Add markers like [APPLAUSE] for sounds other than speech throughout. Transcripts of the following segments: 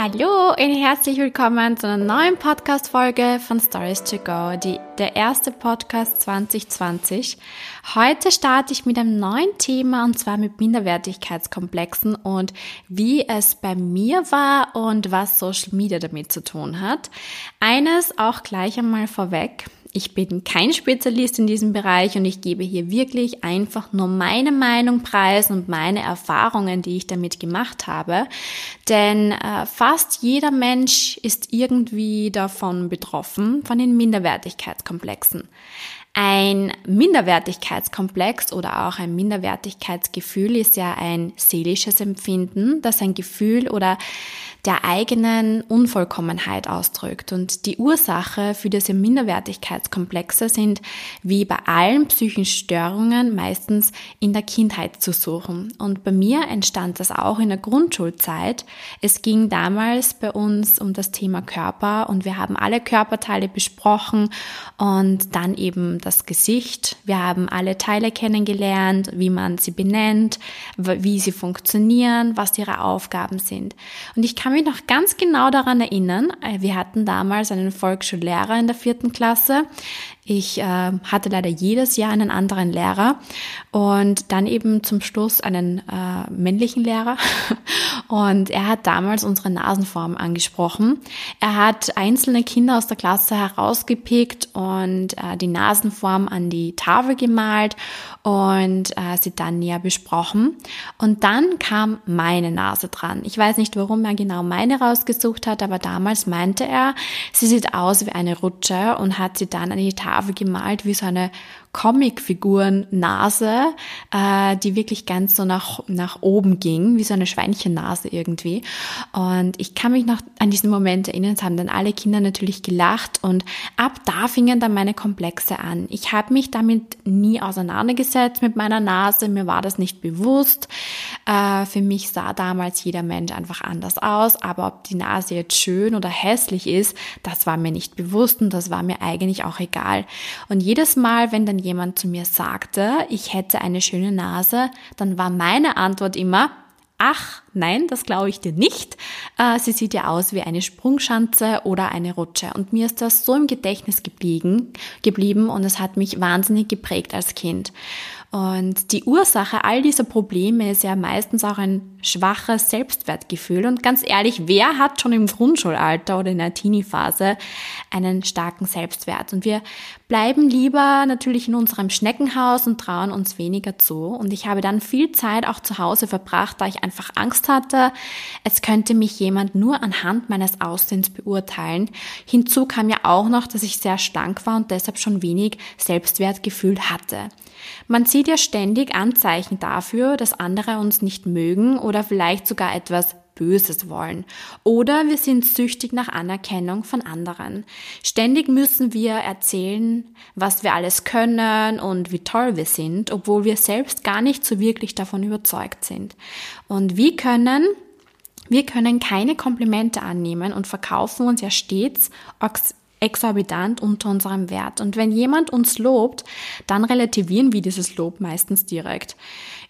Hallo und herzlich willkommen zu einer neuen Podcast-Folge von Stories to Go, die, der erste Podcast 2020. Heute starte ich mit einem neuen Thema und zwar mit Minderwertigkeitskomplexen und wie es bei mir war und was Social Media damit zu tun hat. Eines auch gleich einmal vorweg. Ich bin kein Spezialist in diesem Bereich und ich gebe hier wirklich einfach nur meine Meinung preis und meine Erfahrungen, die ich damit gemacht habe. Denn äh, fast jeder Mensch ist irgendwie davon betroffen, von den Minderwertigkeitskomplexen. Ein Minderwertigkeitskomplex oder auch ein Minderwertigkeitsgefühl ist ja ein seelisches Empfinden, das ein Gefühl oder der eigenen Unvollkommenheit ausdrückt. Und die Ursache für diese Minderwertigkeitskomplexe sind wie bei allen psychischen Störungen meistens in der Kindheit zu suchen. Und bei mir entstand das auch in der Grundschulzeit. Es ging damals bei uns um das Thema Körper und wir haben alle Körperteile besprochen und dann eben das Gesicht. Wir haben alle Teile kennengelernt, wie man sie benennt, wie sie funktionieren, was ihre Aufgaben sind. Und ich kann mich noch ganz genau daran erinnern. Äh, wir hatten damals einen Volksschullehrer in der vierten Klasse. Ich äh, hatte leider jedes Jahr einen anderen Lehrer und dann eben zum Schluss einen äh, männlichen Lehrer. [LAUGHS] Und er hat damals unsere Nasenform angesprochen. Er hat einzelne Kinder aus der Klasse herausgepickt und äh, die Nasenform an die Tafel gemalt und äh, sie dann näher besprochen. Und dann kam meine Nase dran. Ich weiß nicht, warum er genau meine rausgesucht hat, aber damals meinte er, sie sieht aus wie eine Rutsche und hat sie dann an die Tafel Tafel gemalt wie so eine Comicfiguren-Nase, äh, die wirklich ganz so nach, nach oben ging, wie so eine Schweinchennase irgendwie. Und ich kann mich noch an diesen Moment erinnern, es haben dann alle Kinder natürlich gelacht und ab da fingen dann meine Komplexe an. Ich habe mich damit nie auseinandergesetzt mit meiner Nase, mir war das nicht bewusst. Äh, für mich sah damals jeder Mensch einfach anders aus, aber ob die Nase jetzt schön oder hässlich ist, das war mir nicht bewusst und das war mir eigentlich auch egal. Und jedes Mal, wenn dann jemand zu mir sagte, ich hätte eine schöne Nase, dann war meine Antwort immer, ach, nein, das glaube ich dir nicht. Äh, sie sieht ja aus wie eine Sprungschanze oder eine Rutsche. Und mir ist das so im Gedächtnis geblieben, geblieben und es hat mich wahnsinnig geprägt als Kind. Und die Ursache all dieser Probleme ist ja meistens auch ein schwaches Selbstwertgefühl. Und ganz ehrlich, wer hat schon im Grundschulalter oder in der Teenie-Phase einen starken Selbstwert? Und wir bleiben lieber natürlich in unserem Schneckenhaus und trauen uns weniger zu. Und ich habe dann viel Zeit auch zu Hause verbracht, da ich einfach Angst hatte, es könnte mich jemand nur anhand meines Aussehens beurteilen. Hinzu kam ja auch noch, dass ich sehr schlank war und deshalb schon wenig Selbstwertgefühl hatte. Man sieht ja ständig Anzeichen dafür, dass andere uns nicht mögen oder vielleicht sogar etwas Böses wollen. Oder wir sind süchtig nach Anerkennung von anderen. Ständig müssen wir erzählen, was wir alles können und wie toll wir sind, obwohl wir selbst gar nicht so wirklich davon überzeugt sind. Und wie können wir können keine Komplimente annehmen und verkaufen uns ja stets exorbitant unter unserem Wert. Und wenn jemand uns lobt, dann relativieren wir dieses Lob meistens direkt.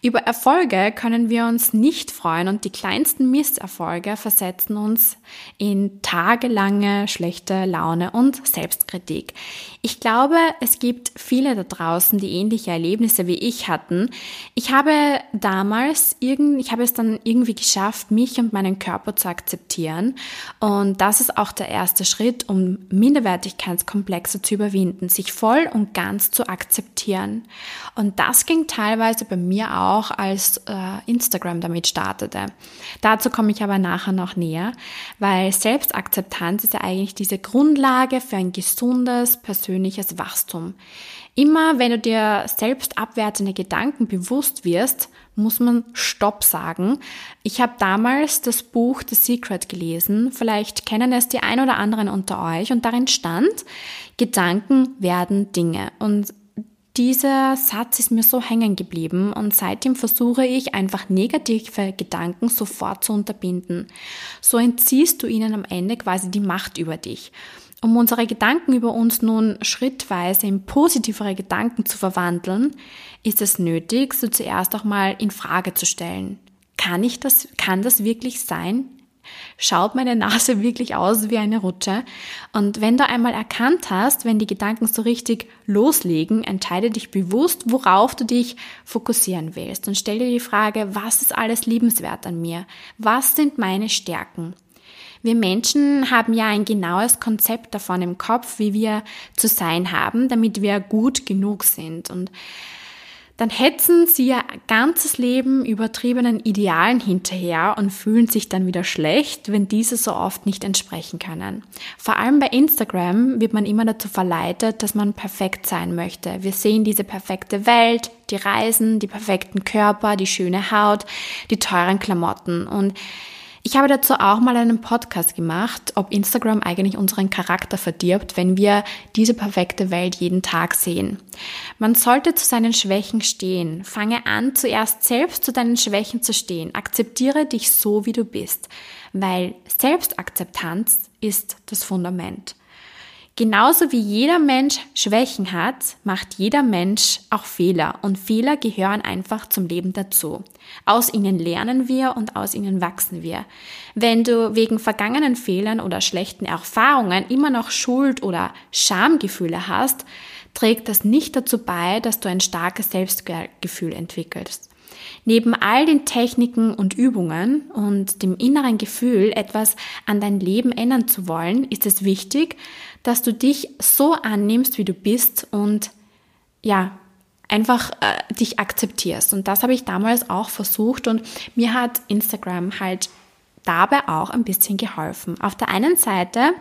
Über Erfolge können wir uns nicht freuen und die kleinsten Misserfolge versetzen uns in tagelange schlechte Laune und Selbstkritik. Ich glaube, es gibt viele da draußen, die ähnliche Erlebnisse wie ich hatten. Ich habe damals irgend, ich habe es dann irgendwie geschafft, mich und meinen Körper zu akzeptieren und das ist auch der erste Schritt, um Minderwertigkeitskomplexe zu überwinden, sich voll und ganz zu akzeptieren. Und das ging teilweise bei mir auch als äh, Instagram damit startete. Dazu komme ich aber nachher noch näher, weil Selbstakzeptanz ist ja eigentlich diese Grundlage für ein gesundes persönliches Wachstum. Immer wenn du dir selbst abwertende Gedanken bewusst wirst, muss man Stopp sagen. Ich habe damals das Buch The Secret gelesen. Vielleicht kennen es die ein oder anderen unter euch und darin stand, Gedanken werden Dinge. Und dieser Satz ist mir so hängen geblieben und seitdem versuche ich einfach negative Gedanken sofort zu unterbinden. So entziehst du ihnen am Ende quasi die Macht über dich. Um unsere Gedanken über uns nun schrittweise in positivere Gedanken zu verwandeln, ist es nötig, sie zuerst auch mal in Frage zu stellen. Kann ich das, kann das wirklich sein? Schaut meine Nase [LAUGHS] wirklich aus wie eine Rutsche? Und wenn du einmal erkannt hast, wenn die Gedanken so richtig loslegen, entscheide dich bewusst, worauf du dich fokussieren willst und stell dir die Frage, was ist alles liebenswert an mir? Was sind meine Stärken? Wir Menschen haben ja ein genaues Konzept davon im Kopf, wie wir zu sein haben, damit wir gut genug sind. Und dann hetzen sie ihr ganzes Leben übertriebenen Idealen hinterher und fühlen sich dann wieder schlecht, wenn diese so oft nicht entsprechen können. Vor allem bei Instagram wird man immer dazu verleitet, dass man perfekt sein möchte. Wir sehen diese perfekte Welt, die Reisen, die perfekten Körper, die schöne Haut, die teuren Klamotten und ich habe dazu auch mal einen Podcast gemacht, ob Instagram eigentlich unseren Charakter verdirbt, wenn wir diese perfekte Welt jeden Tag sehen. Man sollte zu seinen Schwächen stehen. Fange an, zuerst selbst zu deinen Schwächen zu stehen. Akzeptiere dich so, wie du bist, weil Selbstakzeptanz ist das Fundament. Genauso wie jeder Mensch Schwächen hat, macht jeder Mensch auch Fehler und Fehler gehören einfach zum Leben dazu. Aus ihnen lernen wir und aus ihnen wachsen wir. Wenn du wegen vergangenen Fehlern oder schlechten Erfahrungen immer noch Schuld oder Schamgefühle hast, trägt das nicht dazu bei, dass du ein starkes Selbstgefühl entwickelst. Neben all den Techniken und Übungen und dem inneren Gefühl, etwas an dein Leben ändern zu wollen, ist es wichtig, dass du dich so annimmst, wie du bist und ja, einfach äh, dich akzeptierst. Und das habe ich damals auch versucht und mir hat Instagram halt dabei auch ein bisschen geholfen. Auf der einen Seite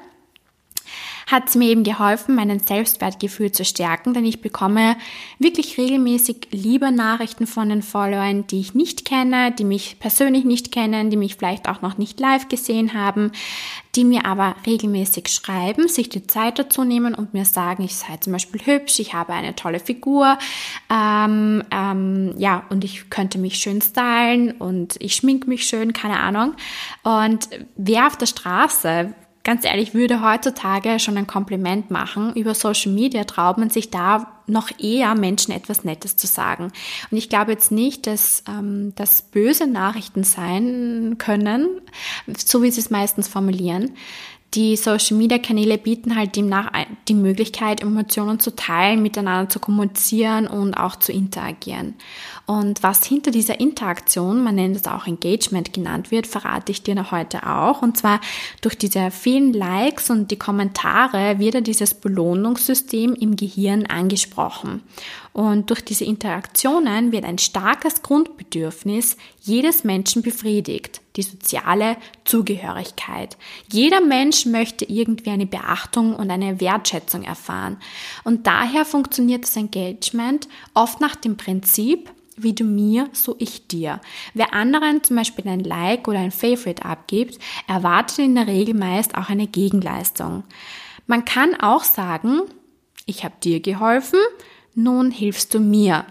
hat es mir eben geholfen, meinen Selbstwertgefühl zu stärken, denn ich bekomme wirklich regelmäßig liebe Nachrichten von den Followern, die ich nicht kenne, die mich persönlich nicht kennen, die mich vielleicht auch noch nicht live gesehen haben, die mir aber regelmäßig schreiben, sich die Zeit dazu nehmen und mir sagen, ich sei zum Beispiel hübsch, ich habe eine tolle Figur, ähm, ähm, ja, und ich könnte mich schön stylen und ich schmink mich schön, keine Ahnung. Und wer auf der Straße ganz ehrlich, würde heutzutage schon ein Kompliment machen. Über Social Media traut man sich da noch eher Menschen etwas Nettes zu sagen. Und ich glaube jetzt nicht, dass ähm, das böse Nachrichten sein können, so wie sie es meistens formulieren. Die Social Media Kanäle bieten halt demnach die Möglichkeit, Emotionen zu teilen, miteinander zu kommunizieren und auch zu interagieren. Und was hinter dieser Interaktion, man nennt es auch Engagement genannt wird, verrate ich dir noch heute auch. Und zwar durch diese vielen Likes und die Kommentare wird ja dieses Belohnungssystem im Gehirn angesprochen. Und durch diese Interaktionen wird ein starkes Grundbedürfnis jedes Menschen befriedigt, die soziale Zugehörigkeit. Jeder Mensch möchte irgendwie eine Beachtung und eine Wertschätzung erfahren. Und daher funktioniert das Engagement oft nach dem Prinzip, wie du mir, so ich dir. Wer anderen zum Beispiel ein Like oder ein Favorite abgibt, erwartet in der Regel meist auch eine Gegenleistung. Man kann auch sagen, ich habe dir geholfen, nun hilfst du mir.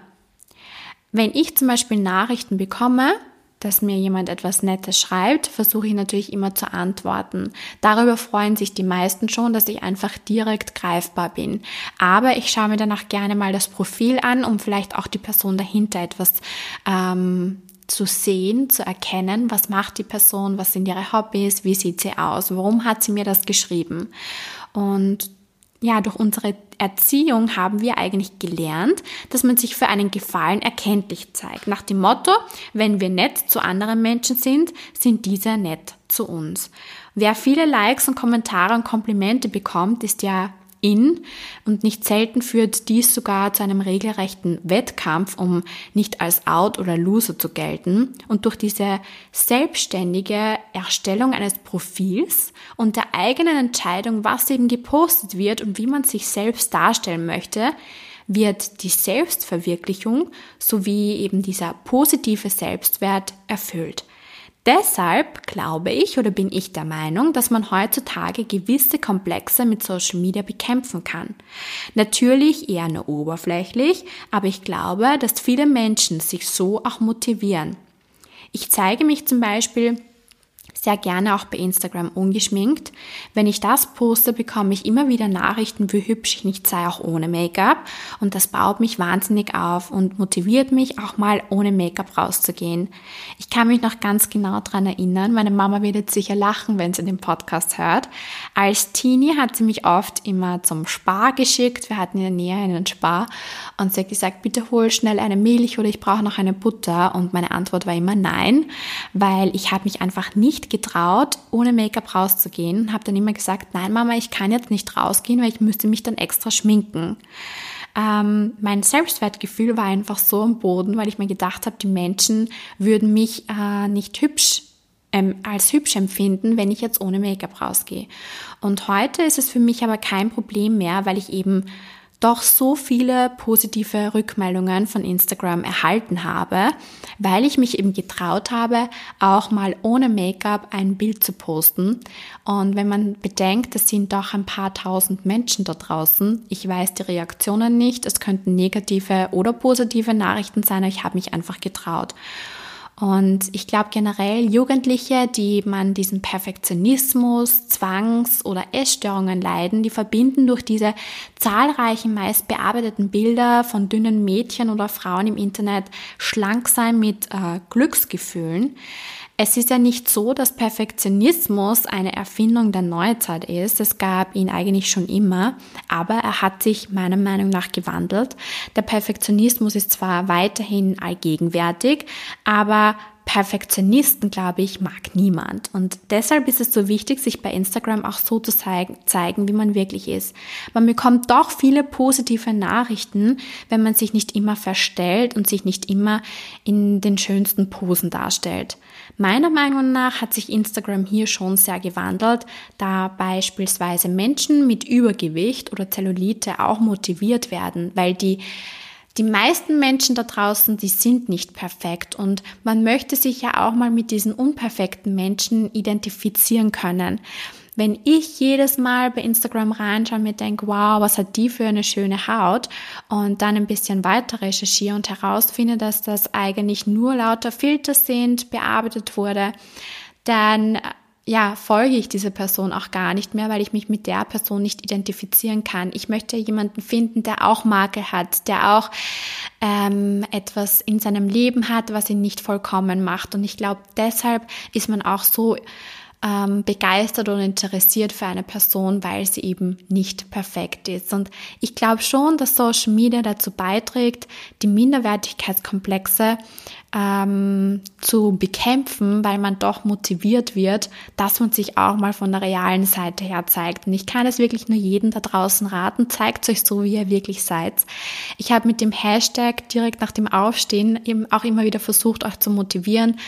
Wenn ich zum Beispiel Nachrichten bekomme, dass mir jemand etwas Nettes schreibt, versuche ich natürlich immer zu antworten. Darüber freuen sich die meisten schon, dass ich einfach direkt greifbar bin. Aber ich schaue mir danach gerne mal das Profil an, um vielleicht auch die Person dahinter etwas ähm, zu sehen, zu erkennen, was macht die Person, was sind ihre Hobbys, wie sieht sie aus, warum hat sie mir das geschrieben. Und ja, durch unsere Erziehung haben wir eigentlich gelernt, dass man sich für einen Gefallen erkenntlich zeigt. Nach dem Motto, wenn wir nett zu anderen Menschen sind, sind diese nett zu uns. Wer viele Likes und Kommentare und Komplimente bekommt, ist ja in und nicht selten führt dies sogar zu einem regelrechten Wettkampf, um nicht als Out oder Loser zu gelten. Und durch diese selbstständige Erstellung eines Profils und der eigenen Entscheidung, was eben gepostet wird und wie man sich selbst darstellen möchte, wird die Selbstverwirklichung sowie eben dieser positive Selbstwert erfüllt. Deshalb glaube ich oder bin ich der Meinung, dass man heutzutage gewisse Komplexe mit Social Media bekämpfen kann. Natürlich eher nur oberflächlich, aber ich glaube, dass viele Menschen sich so auch motivieren. Ich zeige mich zum Beispiel sehr gerne auch bei Instagram ungeschminkt. Wenn ich das poste, bekomme ich immer wieder Nachrichten, wie hübsch ich nicht sei, auch ohne Make-up. Und das baut mich wahnsinnig auf und motiviert mich, auch mal ohne Make-up rauszugehen. Ich kann mich noch ganz genau dran erinnern. Meine Mama wird jetzt sicher lachen, wenn sie den Podcast hört. Als Teenie hat sie mich oft immer zum Spar geschickt. Wir hatten in der Nähe einen Spar. Und sie hat gesagt, bitte hol schnell eine Milch oder ich brauche noch eine Butter. Und meine Antwort war immer nein, weil ich habe mich einfach nicht getraut, ohne Make-up rauszugehen. Habe dann immer gesagt, nein Mama, ich kann jetzt nicht rausgehen, weil ich müsste mich dann extra schminken. Ähm, mein Selbstwertgefühl war einfach so am Boden, weil ich mir gedacht habe, die Menschen würden mich äh, nicht hübsch ähm, als hübsch empfinden, wenn ich jetzt ohne Make-up rausgehe. Und heute ist es für mich aber kein Problem mehr, weil ich eben doch so viele positive Rückmeldungen von Instagram erhalten habe, weil ich mich eben getraut habe, auch mal ohne Make-up ein Bild zu posten. Und wenn man bedenkt, es sind doch ein paar tausend Menschen da draußen, ich weiß die Reaktionen nicht, es könnten negative oder positive Nachrichten sein, aber ich habe mich einfach getraut. Und ich glaube generell Jugendliche, die man diesen Perfektionismus, Zwangs- oder Essstörungen leiden, die verbinden durch diese zahlreichen meist bearbeiteten Bilder von dünnen Mädchen oder Frauen im Internet schlank sein mit äh, Glücksgefühlen. Es ist ja nicht so, dass Perfektionismus eine Erfindung der Neuzeit ist. Es gab ihn eigentlich schon immer, aber er hat sich meiner Meinung nach gewandelt. Der Perfektionismus ist zwar weiterhin allgegenwärtig, aber Perfektionisten, glaube ich, mag niemand. Und deshalb ist es so wichtig, sich bei Instagram auch so zu zeigen, wie man wirklich ist. Man bekommt doch viele positive Nachrichten, wenn man sich nicht immer verstellt und sich nicht immer in den schönsten Posen darstellt. Meiner Meinung nach hat sich Instagram hier schon sehr gewandelt, da beispielsweise Menschen mit Übergewicht oder Zellulite auch motiviert werden, weil die die meisten Menschen da draußen, die sind nicht perfekt und man möchte sich ja auch mal mit diesen unperfekten Menschen identifizieren können. Wenn ich jedes Mal bei Instagram reinschaue und mir denke, wow, was hat die für eine schöne Haut und dann ein bisschen weiter recherchiere und herausfinde, dass das eigentlich nur lauter Filter sind, bearbeitet wurde, dann ja, folge ich dieser Person auch gar nicht mehr, weil ich mich mit der Person nicht identifizieren kann. Ich möchte jemanden finden, der auch Marke hat, der auch ähm, etwas in seinem Leben hat, was ihn nicht vollkommen macht. Und ich glaube, deshalb ist man auch so ähm, begeistert und interessiert für eine Person, weil sie eben nicht perfekt ist. Und ich glaube schon, dass Social Media dazu beiträgt, die Minderwertigkeitskomplexe ähm, zu bekämpfen, weil man doch motiviert wird, dass man sich auch mal von der realen Seite her zeigt. Und ich kann es wirklich nur jedem da draußen raten, zeigt euch so, wie ihr wirklich seid. Ich habe mit dem Hashtag direkt nach dem Aufstehen eben auch immer wieder versucht, euch zu motivieren.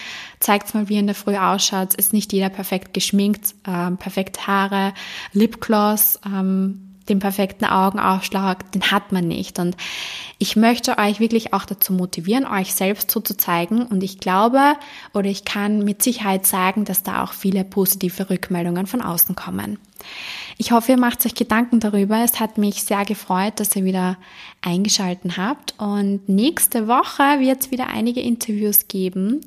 Zeigt mal, wie ihr in der Früh ausschaut. Ist nicht jeder perfekt geschminkt, ähm, perfekte Haare, Lipgloss, ähm, den perfekten Augenaufschlag, den hat man nicht. Und ich möchte euch wirklich auch dazu motivieren, euch selbst so zu zeigen. Und ich glaube oder ich kann mit Sicherheit sagen, dass da auch viele positive Rückmeldungen von außen kommen. Ich hoffe, ihr macht euch Gedanken darüber. Es hat mich sehr gefreut, dass ihr wieder eingeschalten habt. Und nächste Woche wird es wieder einige Interviews geben.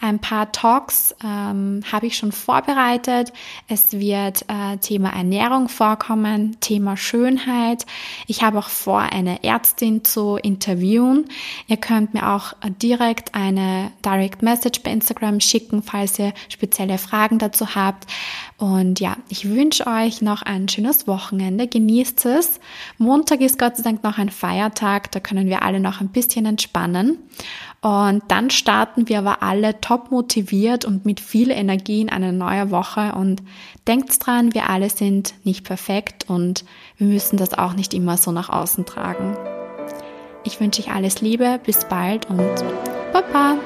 Ein paar Talks ähm, habe ich schon vorbereitet. Es wird äh, Thema Ernährung vorkommen, Thema Schönheit. Ich habe auch vor, eine Ärztin zu interviewen. Ihr könnt mir auch direkt eine Direct Message bei Instagram schicken, falls ihr spezielle Fragen dazu habt. Und ja, ich wünsche euch noch ein schönes Wochenende. Genießt es. Montag ist Gott sei Dank noch ein Feiertag. Da können wir alle noch ein bisschen entspannen. Und dann starten wir aber alle top motiviert und mit viel Energie in eine neue Woche. Und denkt dran, wir alle sind nicht perfekt und wir müssen das auch nicht immer so nach außen tragen. Ich wünsche euch alles Liebe, bis bald und Baba!